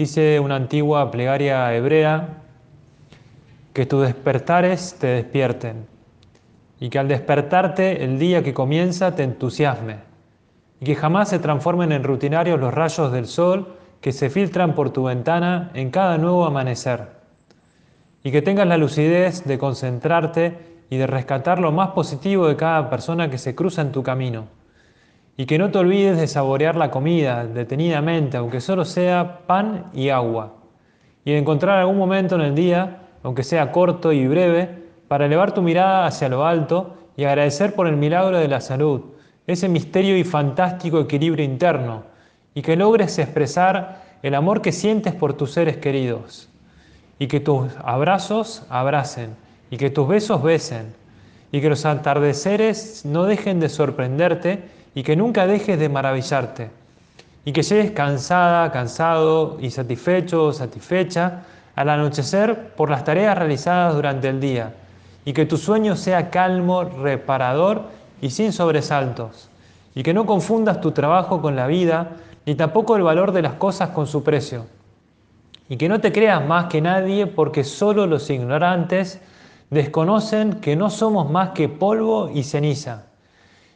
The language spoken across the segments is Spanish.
Dice una antigua plegaria hebrea, que tus despertares te despierten y que al despertarte el día que comienza te entusiasme y que jamás se transformen en rutinarios los rayos del sol que se filtran por tu ventana en cada nuevo amanecer y que tengas la lucidez de concentrarte y de rescatar lo más positivo de cada persona que se cruza en tu camino y que no te olvides de saborear la comida detenidamente, aunque solo sea pan y agua. Y de encontrar algún momento en el día, aunque sea corto y breve, para elevar tu mirada hacia lo alto y agradecer por el milagro de la salud, ese misterio y fantástico equilibrio interno, y que logres expresar el amor que sientes por tus seres queridos, y que tus abrazos abracen, y que tus besos besen, y que los atardeceres no dejen de sorprenderte, y que nunca dejes de maravillarte. Y que llegues cansada, cansado y satisfecho o satisfecha al anochecer por las tareas realizadas durante el día. Y que tu sueño sea calmo, reparador y sin sobresaltos. Y que no confundas tu trabajo con la vida ni tampoco el valor de las cosas con su precio. Y que no te creas más que nadie porque solo los ignorantes desconocen que no somos más que polvo y ceniza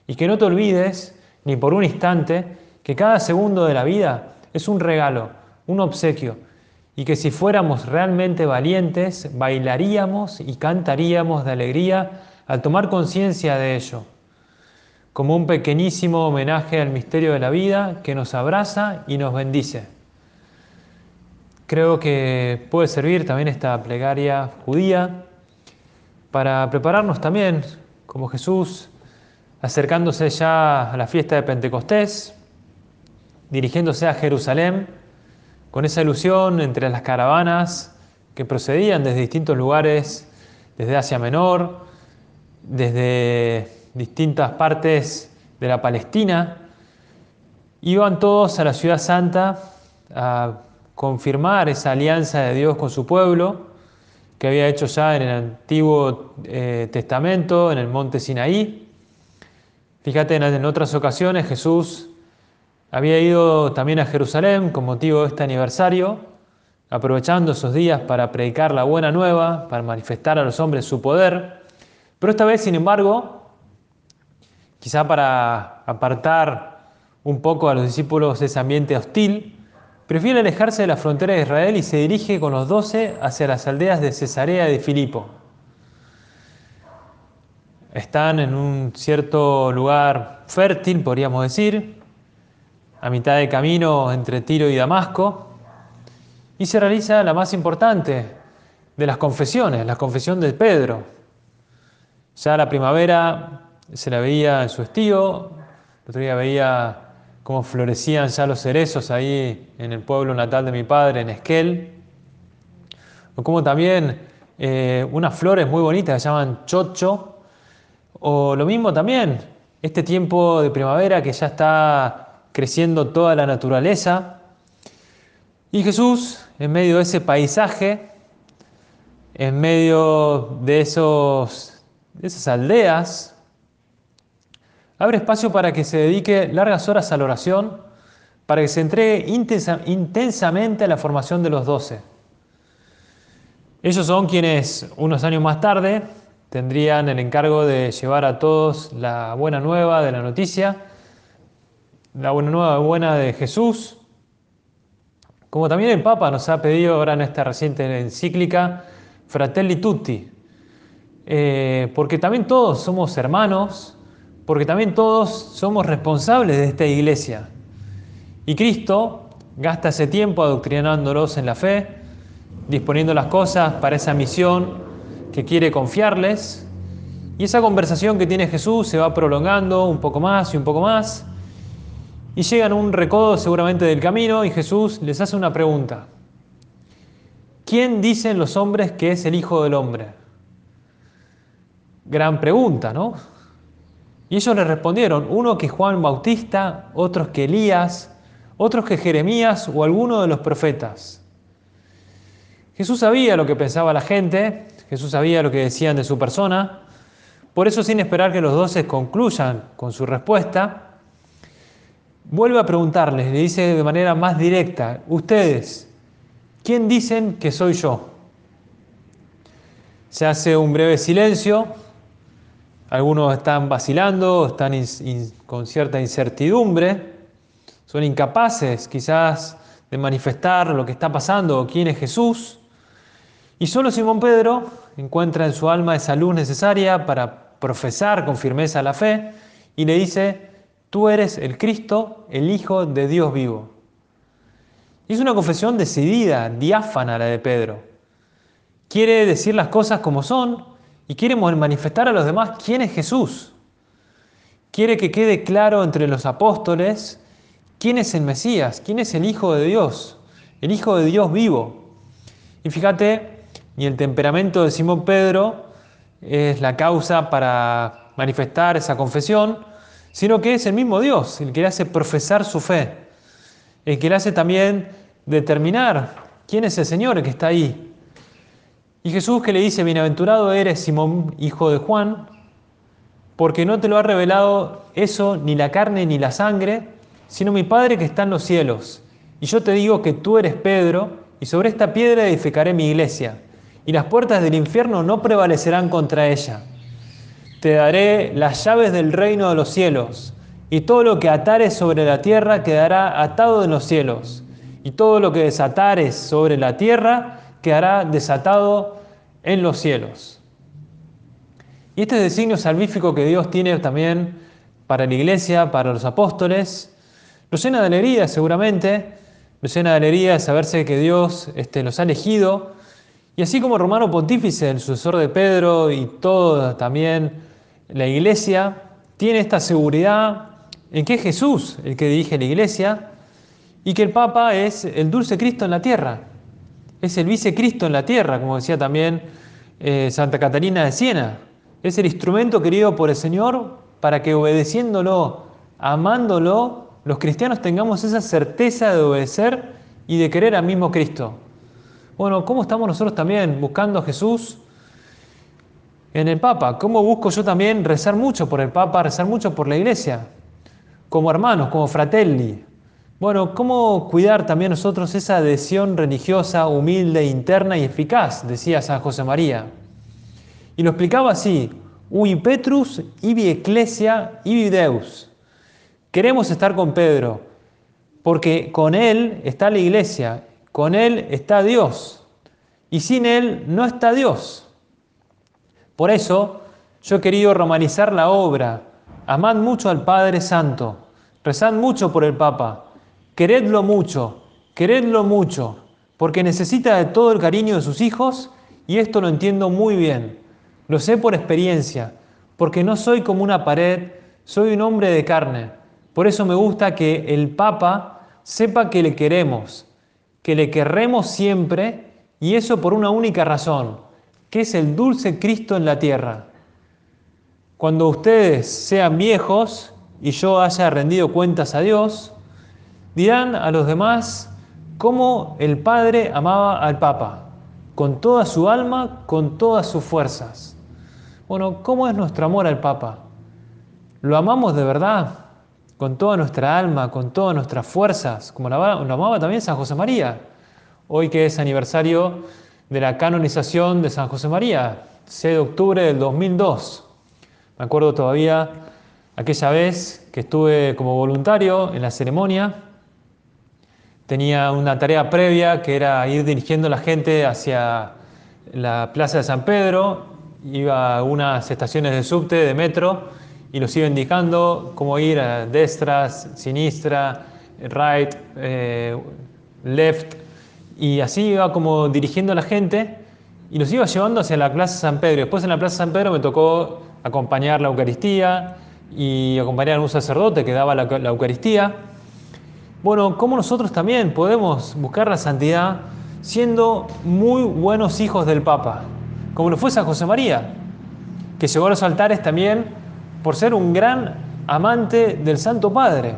y que no te olvides, ni por un instante, que cada segundo de la vida es un regalo, un obsequio, y que si fuéramos realmente valientes, bailaríamos y cantaríamos de alegría al tomar conciencia de ello, como un pequeñísimo homenaje al misterio de la vida que nos abraza y nos bendice. Creo que puede servir también esta plegaria judía para prepararnos también, como Jesús, acercándose ya a la fiesta de Pentecostés, dirigiéndose a Jerusalén, con esa ilusión entre las caravanas que procedían desde distintos lugares, desde Asia Menor, desde distintas partes de la Palestina, iban todos a la ciudad santa a confirmar esa alianza de Dios con su pueblo, que había hecho ya en el Antiguo eh, Testamento, en el monte Sinaí, Fíjate, en otras ocasiones Jesús había ido también a Jerusalén con motivo de este aniversario, aprovechando esos días para predicar la buena nueva, para manifestar a los hombres su poder. Pero esta vez, sin embargo, quizá para apartar un poco a los discípulos de ese ambiente hostil, prefiere alejarse de la frontera de Israel y se dirige con los doce hacia las aldeas de Cesarea de Filipo están en un cierto lugar fértil, podríamos decir, a mitad de camino entre Tiro y Damasco, y se realiza la más importante de las confesiones, la confesión de Pedro. Ya la primavera se la veía en su estío, el otro día veía cómo florecían ya los cerezos ahí en el pueblo natal de mi padre, en Esquel, o como también eh, unas flores muy bonitas que se llaman chocho, o lo mismo también, este tiempo de primavera que ya está creciendo toda la naturaleza. Y Jesús, en medio de ese paisaje, en medio de, esos, de esas aldeas, abre espacio para que se dedique largas horas a la oración, para que se entregue intensamente a la formación de los doce. Ellos son quienes unos años más tarde tendrían el encargo de llevar a todos la buena nueva de la noticia, la buena nueva buena de Jesús, como también el Papa nos ha pedido ahora en esta reciente encíclica, Fratelli Tutti, eh, porque también todos somos hermanos, porque también todos somos responsables de esta iglesia. Y Cristo gasta ese tiempo adoctrinándolos en la fe, disponiendo las cosas para esa misión que quiere confiarles. Y esa conversación que tiene Jesús se va prolongando un poco más y un poco más. Y llegan a un recodo seguramente del camino y Jesús les hace una pregunta. ¿quién dicen los hombres que es el Hijo del Hombre? Gran pregunta, ¿no? Y ellos le respondieron, uno que Juan Bautista, otros que Elías, otros que Jeremías o alguno de los profetas. Jesús sabía lo que pensaba la gente, Jesús sabía lo que decían de su persona, por eso sin esperar que los doce concluyan con su respuesta, vuelve a preguntarles, le dice de manera más directa, ustedes, ¿quién dicen que soy yo? Se hace un breve silencio, algunos están vacilando, están con cierta incertidumbre, son incapaces quizás de manifestar lo que está pasando o quién es Jesús. Y solo Simón Pedro encuentra en su alma esa luz necesaria para profesar con firmeza la fe y le dice, tú eres el Cristo, el Hijo de Dios vivo. Es una confesión decidida, diáfana la de Pedro. Quiere decir las cosas como son y quiere manifestar a los demás quién es Jesús. Quiere que quede claro entre los apóstoles quién es el Mesías, quién es el Hijo de Dios, el Hijo de Dios vivo. Y fíjate, ni el temperamento de Simón Pedro es la causa para manifestar esa confesión, sino que es el mismo Dios el que le hace profesar su fe, el que le hace también determinar quién es el Señor que está ahí. Y Jesús que le dice, bienaventurado eres Simón, hijo de Juan, porque no te lo ha revelado eso ni la carne ni la sangre, sino mi Padre que está en los cielos. Y yo te digo que tú eres Pedro, y sobre esta piedra edificaré mi iglesia y las puertas del infierno no prevalecerán contra ella. Te daré las llaves del reino de los cielos, y todo lo que atares sobre la tierra quedará atado en los cielos, y todo lo que desatares sobre la tierra quedará desatado en los cielos. Y este designio salvífico que Dios tiene también para la iglesia, para los apóstoles, lo llena de alegría seguramente, lo llena de alegría saberse que Dios este, los ha elegido y así como Romano Pontífice, el sucesor de Pedro y toda también la iglesia, tiene esta seguridad en que es Jesús el que dirige la iglesia y que el Papa es el dulce Cristo en la tierra, es el vicecristo en la tierra, como decía también eh, Santa Catalina de Siena, es el instrumento querido por el Señor para que obedeciéndolo, amándolo, los cristianos tengamos esa certeza de obedecer y de querer al mismo Cristo. Bueno, ¿cómo estamos nosotros también buscando a Jesús en el Papa? ¿Cómo busco yo también rezar mucho por el Papa, rezar mucho por la Iglesia? Como hermanos, como fratelli. Bueno, ¿cómo cuidar también nosotros esa adhesión religiosa, humilde, interna y eficaz? Decía San José María. Y lo explicaba así, Ui Petrus, ibi Ecclesia, ibi Deus. Queremos estar con Pedro, porque con él está la iglesia con Él está Dios y sin Él no está Dios. Por eso yo he querido romanizar la obra. Amad mucho al Padre Santo, rezad mucho por el Papa, queredlo mucho, queredlo mucho, porque necesita de todo el cariño de sus hijos y esto lo entiendo muy bien. Lo sé por experiencia, porque no soy como una pared, soy un hombre de carne. Por eso me gusta que el Papa sepa que le queremos, que le querremos siempre y eso por una única razón, que es el dulce Cristo en la tierra. Cuando ustedes sean viejos y yo haya rendido cuentas a Dios, dirán a los demás cómo el Padre amaba al Papa, con toda su alma, con todas sus fuerzas. Bueno, ¿cómo es nuestro amor al Papa? ¿Lo amamos de verdad? Con toda nuestra alma, con todas nuestras fuerzas, como lo amaba también San José María, hoy que es aniversario de la canonización de San José María, 6 de octubre del 2002. Me acuerdo todavía aquella vez que estuve como voluntario en la ceremonia, tenía una tarea previa que era ir dirigiendo a la gente hacia la Plaza de San Pedro, iba a unas estaciones de subte, de metro, y los iba indicando cómo ir a destras, sinistra, right, eh, left, y así iba como dirigiendo a la gente y los iba llevando hacia la Plaza San Pedro. Después en la Plaza San Pedro me tocó acompañar la Eucaristía y acompañar a un sacerdote que daba la, Eucaristía. Bueno, ¿cómo nosotros también podemos buscar la santidad siendo muy buenos hijos del Papa, como lo fue San José María, que llegó a los altares también por ser un gran amante del Santo Padre.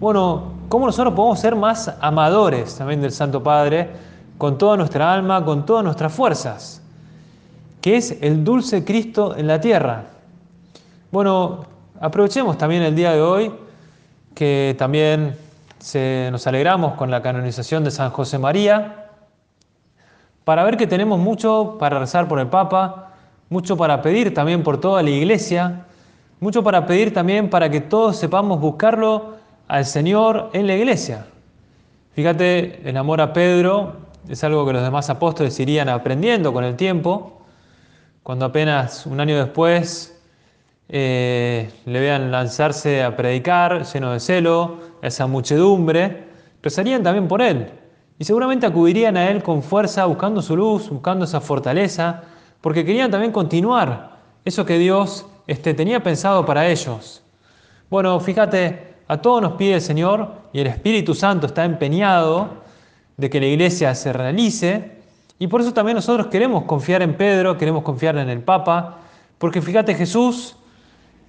Bueno, ¿cómo nosotros podemos ser más amadores también del Santo Padre con toda nuestra alma, con todas nuestras fuerzas? Que es el dulce Cristo en la tierra. Bueno, aprovechemos también el día de hoy que también nos alegramos con la canonización de San José María, para ver que tenemos mucho para rezar por el Papa, mucho para pedir también por toda la iglesia, mucho para pedir también para que todos sepamos buscarlo al Señor en la iglesia. Fíjate, el amor a Pedro es algo que los demás apóstoles irían aprendiendo con el tiempo, cuando apenas un año después eh, le vean lanzarse a predicar, lleno de celo, esa muchedumbre, rezarían también por él. Y seguramente acudirían a él con fuerza, buscando su luz, buscando esa fortaleza, porque querían también continuar eso que Dios este, tenía pensado para ellos. Bueno, fíjate, a todos nos pide el Señor y el Espíritu Santo está empeñado de que la iglesia se realice, y por eso también nosotros queremos confiar en Pedro, queremos confiar en el Papa, porque fíjate Jesús,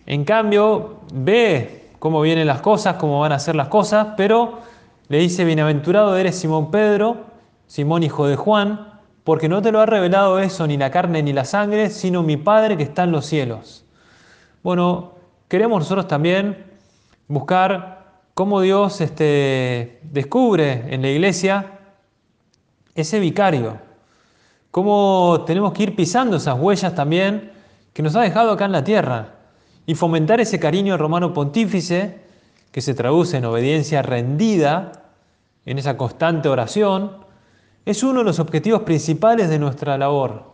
en cambio, ve cómo vienen las cosas, cómo van a ser las cosas, pero le dice, bienaventurado eres Simón Pedro, Simón hijo de Juan, porque no te lo ha revelado eso ni la carne ni la sangre, sino mi Padre que está en los cielos. Bueno, queremos nosotros también buscar cómo Dios este, descubre en la iglesia ese vicario, cómo tenemos que ir pisando esas huellas también que nos ha dejado acá en la tierra y fomentar ese cariño romano pontífice que se traduce en obediencia rendida, en esa constante oración, es uno de los objetivos principales de nuestra labor.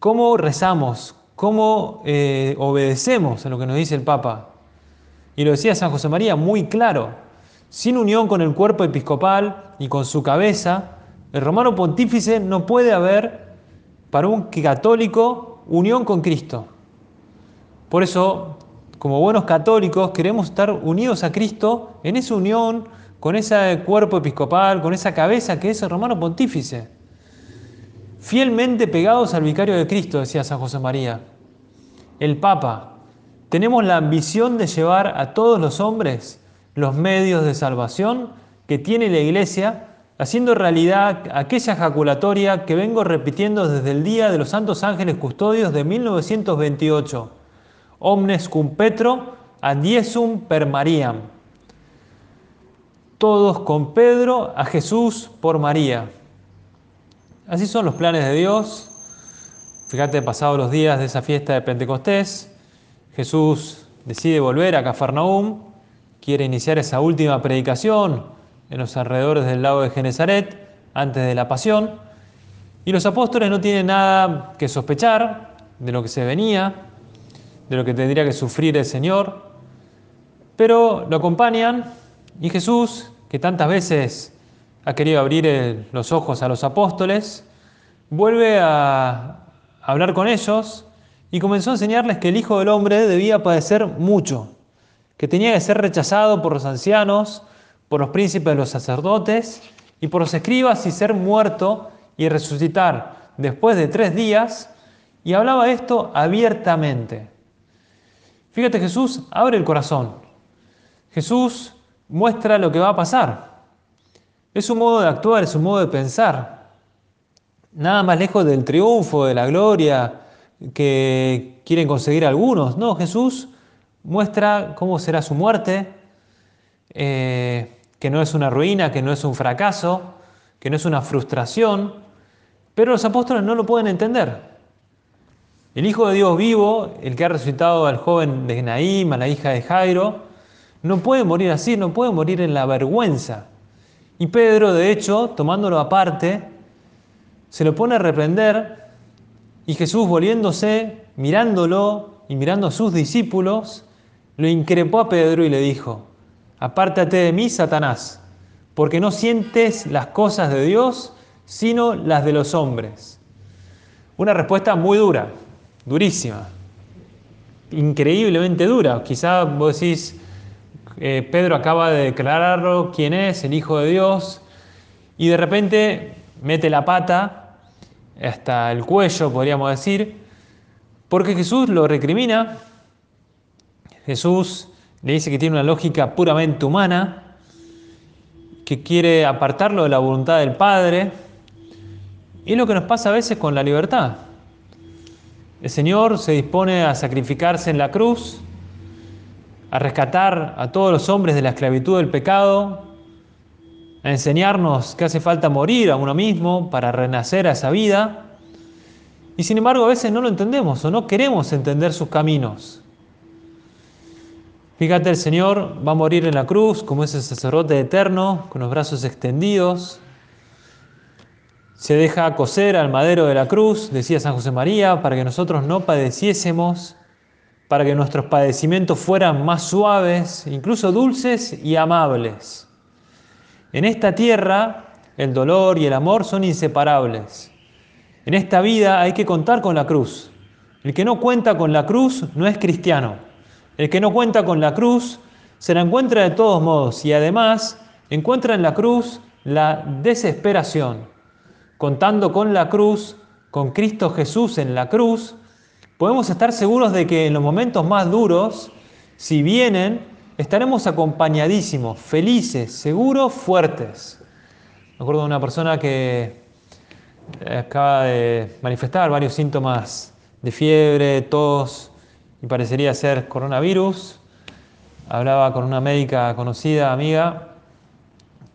¿Cómo rezamos? ¿Cómo eh, obedecemos a lo que nos dice el Papa? Y lo decía San José María muy claro, sin unión con el cuerpo episcopal y con su cabeza, el romano pontífice no puede haber para un católico unión con Cristo. Por eso como buenos católicos, queremos estar unidos a Cristo en esa unión con ese cuerpo episcopal, con esa cabeza que es el romano pontífice. Fielmente pegados al vicario de Cristo, decía San José María. El Papa. Tenemos la ambición de llevar a todos los hombres los medios de salvación que tiene la Iglesia, haciendo realidad aquella ejaculatoria que vengo repitiendo desde el Día de los Santos Ángeles Custodios de 1928 omnes cum Petro, adiesum per Mariam. Todos con Pedro, a Jesús por María. Así son los planes de Dios. Fíjate, pasados los días de esa fiesta de Pentecostés, Jesús decide volver a Cafarnaúm, quiere iniciar esa última predicación en los alrededores del lago de Genezaret, antes de la pasión, y los apóstoles no tienen nada que sospechar de lo que se venía, de lo que tendría que sufrir el Señor, pero lo acompañan. Y Jesús, que tantas veces ha querido abrir los ojos a los apóstoles, vuelve hablar con ellos y comenzó a enseñarles que el Hijo del Hombre debía padecer mucho, que tenía que ser rechazado por los ancianos, por los príncipes de los sacerdotes y por los escribas y ser muerto y resucitar después de tres días, y hablaba esto abiertamente. Fíjate, Jesús abre el corazón. Jesús muestra lo que va a pasar. Es un modo de actuar, es un modo de pensar. Nada más lejos del triunfo, de la gloria que quieren conseguir algunos. No, Jesús muestra cómo será su muerte, eh, que no es una ruina, que no es un fracaso, que no es una frustración, pero los apóstoles no lo pueden entender. El Hijo de Dios vivo, el que ha resucitado al joven de Naim, a la hija de Jairo, no puede morir así, no puede morir en la vergüenza. Y Pedro, de hecho, tomándolo aparte, se lo pone a reprender y Jesús volviéndose, mirándolo y mirando a sus discípulos, lo increpó a Pedro y le dijo, apártate de mí, Satanás, porque no sientes las cosas de Dios, sino las de los hombres. Una respuesta muy dura, durísima, increíblemente dura. Quizá vos decís, eh, Pedro acaba de declararlo quién es, el Hijo de Dios, y de repente mete la pata hasta el cuello, podríamos decir, porque Jesús lo recrimina. Jesús le dice que tiene una lógica puramente humana, que quiere apartarlo de la voluntad del Padre. Y es lo que nos pasa a veces con la libertad. El Señor se dispone a sacrificarse en la cruz, a rescatar a todos los hombres de la esclavitud del pecado, a enseñarnos que hace falta morir a uno mismo para renacer a esa vida. Y sin embargo a veces no lo entendemos o no queremos entender sus caminos. Fíjate, el Señor va a morir en la cruz como ese sacerdote eterno, con los brazos extendidos. Se deja coser al madero de la cruz, decía San José María, para que nosotros no padeciésemos, para que nuestros padecimientos fueran más suaves, incluso dulces y amables. En esta tierra el dolor y el amor son inseparables. En esta vida hay que contar con la cruz. El que no cuenta con la cruz no es cristiano. El que no cuenta con la cruz se la encuentra de todos modos y además encuentra en la cruz la desesperación. Contando con la cruz, con Cristo Jesús en la cruz, podemos estar seguros de que en los momentos más duros, si vienen, estaremos acompañadísimos, felices, seguros, fuertes. Me acuerdo de una persona que eh, acaba de manifestar varios síntomas de fiebre, tos y parecería ser coronavirus. Hablaba con una médica conocida, amiga,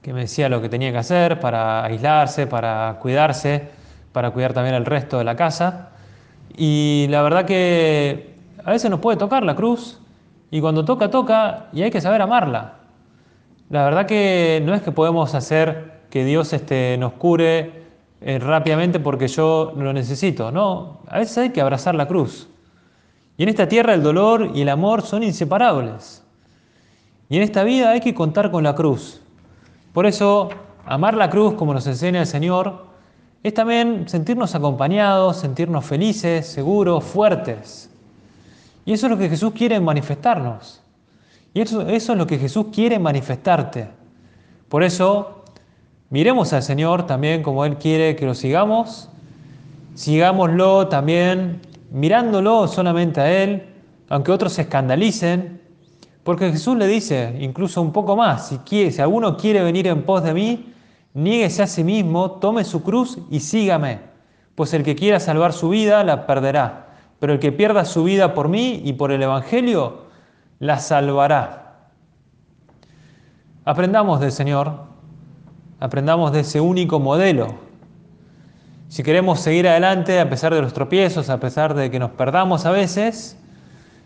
que me decía lo que tenía que hacer para aislarse, para cuidarse, para cuidar también el resto de la casa. Y la verdad que a veces nos puede tocar la cruz y cuando toca, toca y hay que saber amarla. La verdad que no es que podemos hacer que Dios este, nos cure eh, rápidamente porque yo lo necesito. No, a veces hay que abrazar la cruz. Y en esta tierra el dolor y el amor son inseparables. Y en esta vida hay que contar con la cruz. Por eso, amar la cruz como nos enseña el Señor es también sentirnos acompañados, sentirnos felices, seguros, fuertes. Y eso es lo que Jesús quiere manifestarnos. Y eso, es lo que Jesús quiere manifestarte. Por eso, miremos al Señor también como Él quiere que lo sigamos. Sigámoslo también mirándolo solamente a Él, aunque otros se escandalicen. Porque Jesús le dice incluso un poco más, si, quiere, si alguno quiere venir en pos de mí, niéguese a sí mismo, tome su cruz y sígame. Pues el que quiera salvar su vida la perderá pero el que pierda su vida por mí y por el Evangelio, la salvará. Aprendamos del Señor, aprendamos de ese único modelo. Si queremos seguir adelante a pesar de los tropiezos, a pesar de que nos perdamos a veces,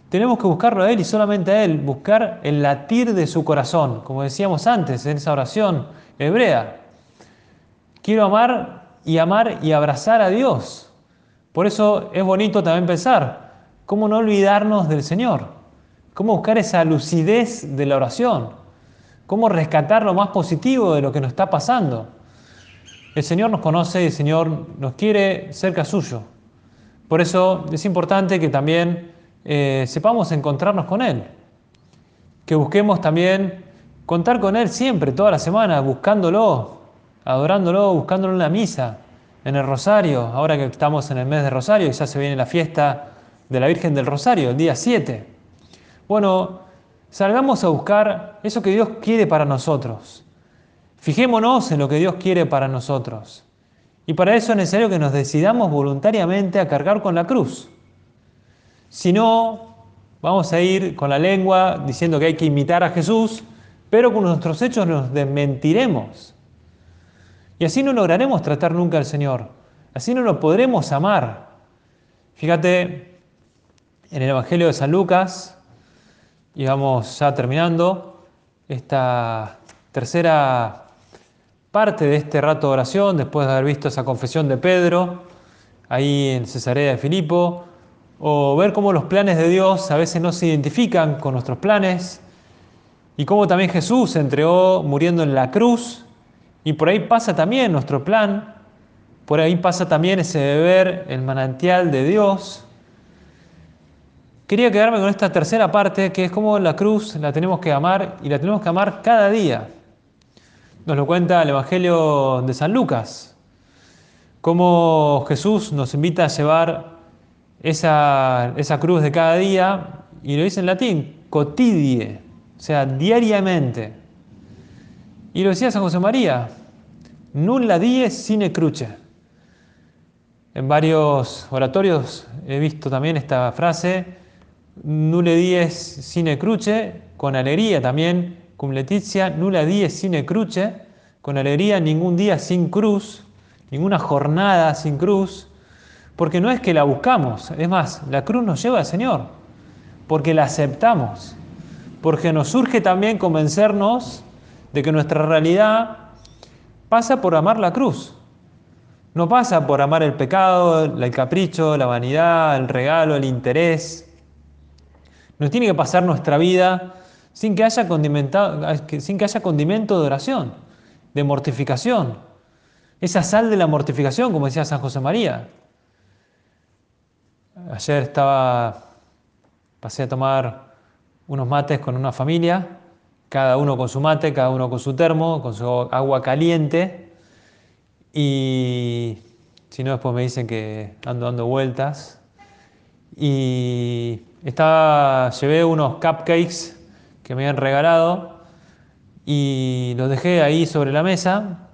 tenemos que buscarlo a Él y solamente a Él, buscar el latir de su corazón, como decíamos antes en esa oración hebrea. Quiero amar y amar y abrazar a Dios. Por eso es bonito también pensar, ¿cómo no olvidarnos del Señor? ¿Cómo buscar esa lucidez de la oración? ¿Cómo rescatar lo más positivo de lo que nos está pasando? El Señor nos conoce y el Señor nos quiere cerca suyo. Por eso es importante que también eh, sepamos encontrarnos con Él. Que busquemos también contar con Él siempre, toda la semana, buscándolo, adorándolo, buscándolo en la misa, en el Rosario, ahora que estamos en el mes de Rosario y ya se viene la fiesta de la Virgen del Rosario, el día 7. Bueno, salgamos a buscar eso que Dios quiere para nosotros. Fijémonos en lo que Dios quiere para nosotros. Y para eso es necesario que nos decidamos voluntariamente a cargar con la cruz. Si no, vamos a ir con la lengua diciendo que hay que imitar a Jesús, pero con nuestros hechos nos desmentiremos. Y así no lograremos tratar nunca al Señor. Así no lo podremos amar. Fíjate en el Evangelio de San Lucas, y vamos ya terminando, esta tercera parte de este rato de oración, después de haber visto esa confesión de Pedro, ahí en Cesarea de Filipo, o ver cómo los planes de Dios a veces no se identifican con nuestros planes, y cómo también Jesús se entregó muriendo en la cruz y por ahí pasa también nuestro plan, por ahí pasa también ese beber el manantial de Dios. Quería quedarme con esta tercera parte, que es como la cruz la tenemos que amar y la tenemos que amar cada día. Nos lo cuenta el Evangelio de San Lucas. cómo Jesús nos invita a llevar esa, esa cruz de cada día, y lo dice en latín, cotidie, o sea, diariamente. Y lo decía San José María, nulla die sine cruce. En varios oratorios he visto también esta frase, nulle dies sine cruce, con alegría también, cum letizia, nulla dies sine cruce, con alegría, ningún día sin cruz, ninguna jornada sin cruz, porque no es que la buscamos, es más, la cruz nos lleva al Señor, porque la aceptamos, porque nos surge también convencernos de que nuestra realidad pasa por amar la cruz. No pasa por amar el pecado, el capricho, la vanidad, el regalo, el interés. Nos tiene que pasar nuestra vida sin que haya, sin que haya condimento de oración, de mortificación. Esa sal de la mortificación, como decía San José María. Ayer estaba, pasé a tomar unos mates con una familia, cada uno con su mate, cada uno con su termo, con su agua caliente. Y si no, después me dicen que ando dando vueltas. Y estaba, llevé unos cupcakes que me habían regalado y los dejé ahí sobre la mesa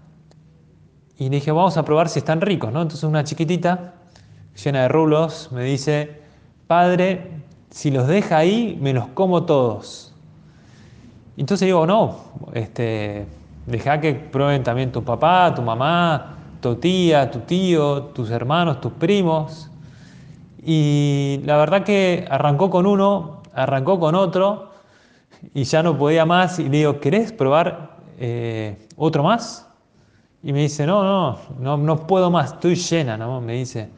y dije, vamos a probar si están ricos, ¿no? Entonces una chiquitita, llena de rulos, me dice, padre, si los deja ahí, me los como todos. Entonces digo, no, este, Deja que prueben también tu papá, tu mamá, tu tía, tu tío, tus hermanos, tus primos. Y la verdad que arrancó con uno, arrancó con otro y ya no podía más. Y le digo, ¿querés probar eh, otro más? Y me dice, no, no, no, no puedo más, estoy llena, ¿no? Me dice,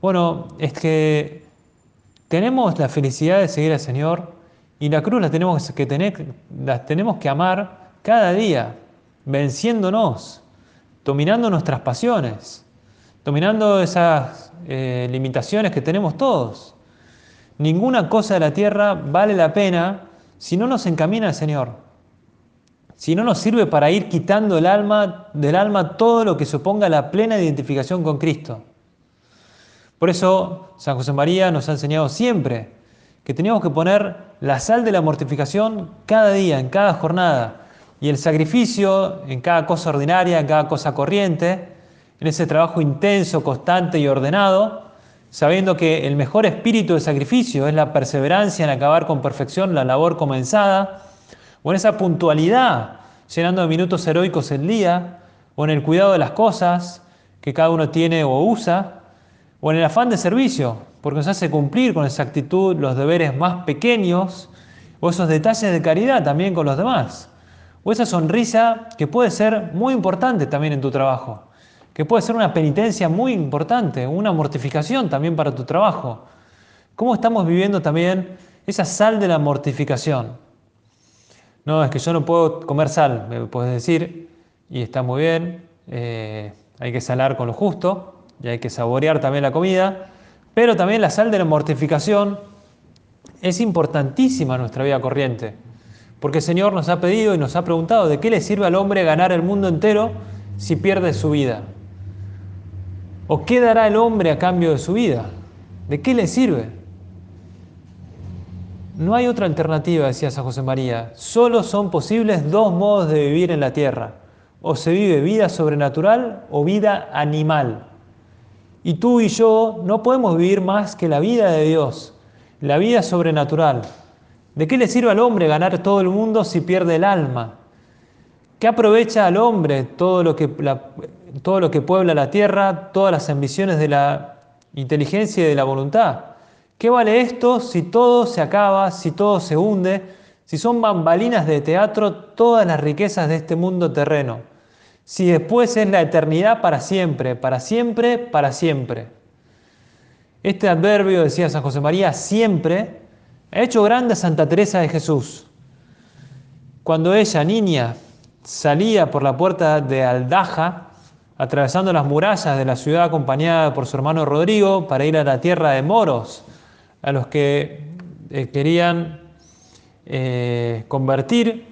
bueno, es que tenemos la felicidad de seguir al Señor y la cruz la tenemos que tener, la tenemos que amar cada día venciéndonos, dominando nuestras pasiones, dominando esas eh, limitaciones que tenemos todos. Ninguna cosa de la tierra vale la pena si no nos encamina el Señor, si no nos sirve para ir quitando el alma, del alma todo lo que suponga la plena identificación con Cristo. Por eso San José María nos ha enseñado siempre que teníamos que poner la sal de la mortificación cada día, en cada jornada, y el sacrificio en cada cosa ordinaria, en cada cosa corriente, en ese trabajo intenso, constante y ordenado, sabiendo que el mejor espíritu de sacrificio es la perseverancia en acabar con perfección la labor comenzada, o en esa puntualidad, llenando de minutos heroicos el día, o en el cuidado de las cosas que cada uno tiene o usa, o en el afán de servicio, porque nos hace cumplir con exactitud los deberes más pequeños, o esos detalles de caridad también con los demás. O esa sonrisa que puede ser muy importante también en tu trabajo, que puede ser una penitencia muy importante, una mortificación también para tu trabajo. ¿Cómo estamos viviendo también esa sal de la mortificación? No, es que yo no puedo comer sal, me puedes decir, y está muy bien, eh, hay que salar con lo justo y hay que saborear también la comida, pero también la sal de la mortificación es importantísima en nuestra vida corriente. Porque el Señor nos ha pedido y nos ha preguntado, ¿de qué le sirve al hombre ganar el mundo entero si pierde su vida? ¿O qué dará el hombre a cambio de su vida? ¿De qué le sirve? No hay otra alternativa, decía San José María. Solo son posibles dos modos de vivir en la tierra. O se vive vida sobrenatural o vida animal. Y tú y yo no podemos vivir más que la vida de Dios, la vida sobrenatural. ¿De qué le sirve al hombre ganar todo el mundo si pierde el alma? ¿Qué aprovecha al hombre todo lo que, todo lo que puebla la tierra, todas las ambiciones de la inteligencia y de la voluntad? ¿Qué vale esto si todo se acaba, si todo se hunde, si son bambalinas de teatro todas las riquezas de este mundo terreno? Si después es la eternidad para siempre, para siempre, para siempre. Este adverbio, decía San José María, siempre, ha hecho grande a Santa Teresa de Jesús. Cuando ella, niña, salía por la puerta de Aldaja, atravesando las murallas de la ciudad acompañada por su hermano Rodrigo para ir a la tierra de moros, a los que eh, querían eh, convertir,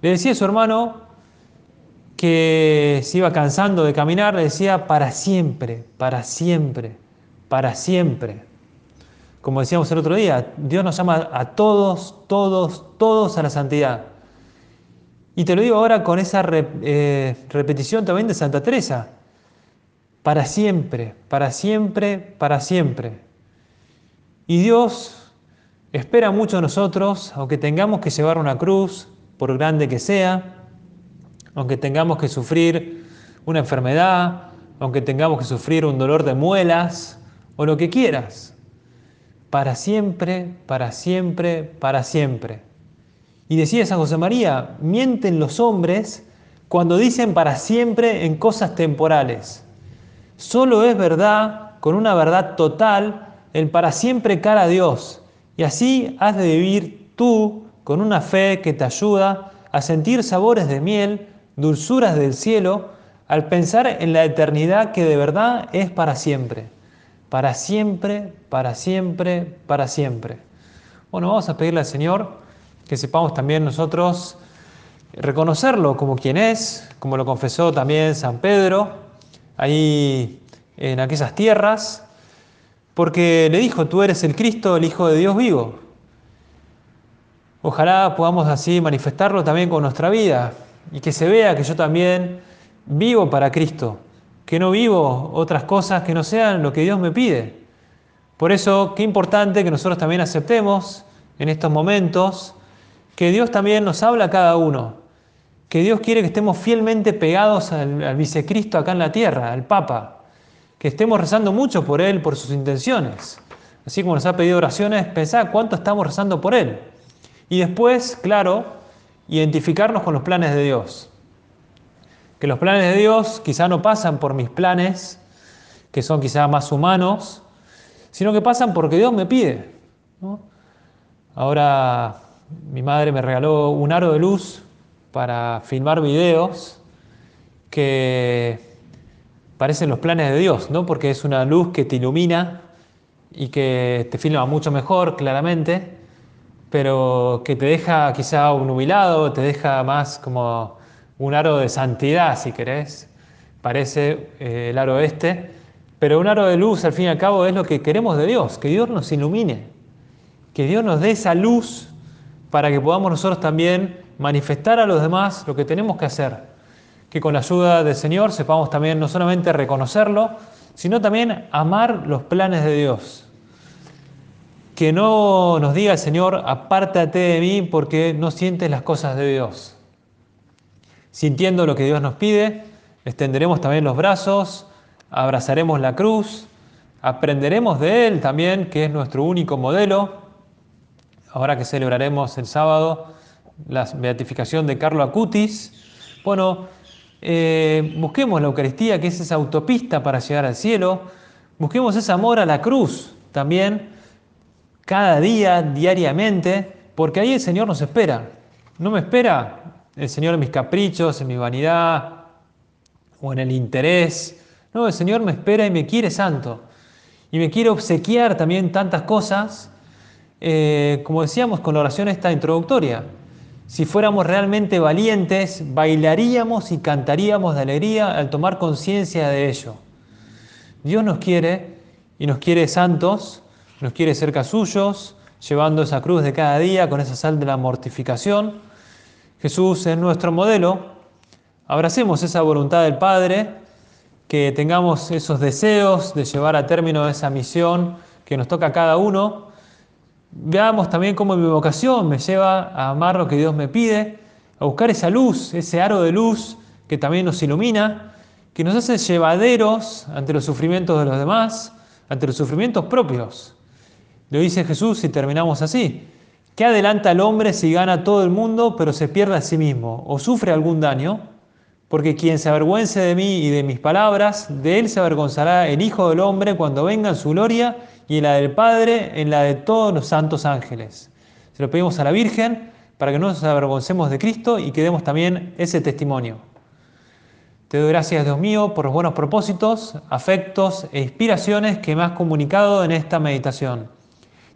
le decía a su hermano que se iba cansando de caminar, le decía, para siempre, para siempre, para siempre. Como decíamos el otro día, Dios nos llama a todos, todos, todos a la santidad. Y te lo digo ahora con esa eh, repetición también de Santa Teresa. Para siempre, para siempre, para siempre. Y Dios espera mucho de nosotros, aunque tengamos que llevar una cruz, por grande que sea, aunque tengamos que sufrir una enfermedad, aunque tengamos que sufrir un dolor de muelas o lo que quieras. Para siempre, para siempre, para siempre. Y decía San José María, mienten los hombres cuando dicen para siempre en cosas temporales. Solo es verdad, con una verdad total, el para siempre cara a Dios. Y así has de vivir tú con una fe que te ayuda a sentir sabores de miel, dulzuras del cielo, al pensar en la eternidad que de verdad es para siempre. Para siempre, para siempre, para siempre. Bueno, vamos a pedirle al Señor que sepamos también nosotros reconocerlo como quien es, como lo confesó también San Pedro, ahí en aquellas tierras, porque le dijo, tú eres el Cristo, el Hijo de Dios vivo. Ojalá podamos así manifestarlo también con nuestra vida y que se vea que yo también vivo para Cristo, que no vivo otras cosas que no sean lo que Dios me pide. Por eso, qué importante que nosotros también aceptemos en estos momentos que Dios también nos habla a cada uno, que Dios quiere que estemos fielmente pegados al, vicecristo acá en la tierra, al Papa, que estemos rezando mucho por Él, por sus intenciones. Así como nos ha pedido oraciones, pensad cuánto estamos rezando por Él. Y después, claro, identificarnos con los planes de Dios. Que los planes de Dios quizá no pasan por mis planes, que son quizá más humanos, sino que pasan porque Dios me pide. Ahora mi madre me regaló un aro de luz para filmar videos que parecen los planes de Dios, ¿no? Porque es una luz que te ilumina y que te filma mucho mejor, claramente, pero que te deja quizá nubilado, te deja más como un aro de santidad, si querés. Parece eh, el aro este, pero un aro de luz, al fin y al cabo, es lo que queremos de Dios, que Dios nos ilumine, que Dios nos dé esa luz para que podamos nosotros también manifestar a los demás lo que tenemos que hacer. Que con la ayuda del Señor sepamos también no solamente reconocerlo, sino también amar los planes de Dios. Que no nos diga el Señor, apártate de mí porque no sientes las cosas de Dios. Sintiendo lo que Dios nos pide, extenderemos también los brazos, abrazaremos la cruz, aprenderemos de Él también, que es nuestro único modelo, ahora que celebraremos el sábado la beatificación de Carlo Acutis, bueno, eh, busquemos la Eucaristía, que es esa autopista para llegar al cielo, busquemos ese amor a la cruz también, cada día, diariamente, porque ahí el Señor nos espera. No me espera el Señor en mis caprichos, en mi vanidad o en el interés. No, el Señor me espera y me quiere santo. Y me quiere obsequiar también tantas cosas eh, como decíamos con la oración esta introductoria, si fuéramos realmente valientes, bailaríamos y cantaríamos de alegría al tomar conciencia de ello. Dios nos quiere y nos quiere santos, nos quiere cerca suyos, llevando esa cruz de cada día con esa sal de la mortificación. Jesús es nuestro modelo. Abracemos esa voluntad del Padre, que tengamos esos deseos de llevar a término esa misión que nos toca a cada uno Veamos también cómo mi vocación me lleva a amar lo que Dios me pide, a buscar esa luz, ese aro de luz que también nos ilumina, que nos hace llevaderos ante los sufrimientos de los demás, ante los sufrimientos propios. Lo dice Jesús y terminamos así. ¿Qué adelanta al hombre si gana todo el mundo pero se pierde a sí mismo o sufre algún daño? Porque quien se avergüence de mí y de mis palabras, de él se avergonzará el Hijo del Hombre cuando venga en su gloria y en la del Padre, en la de todos los santos ángeles. Se lo pedimos a la Virgen para que no nos avergoncemos de Cristo y que demos también ese testimonio. Te doy gracias, Dios mío, por los buenos propósitos, afectos e inspiraciones que me has comunicado en esta meditación.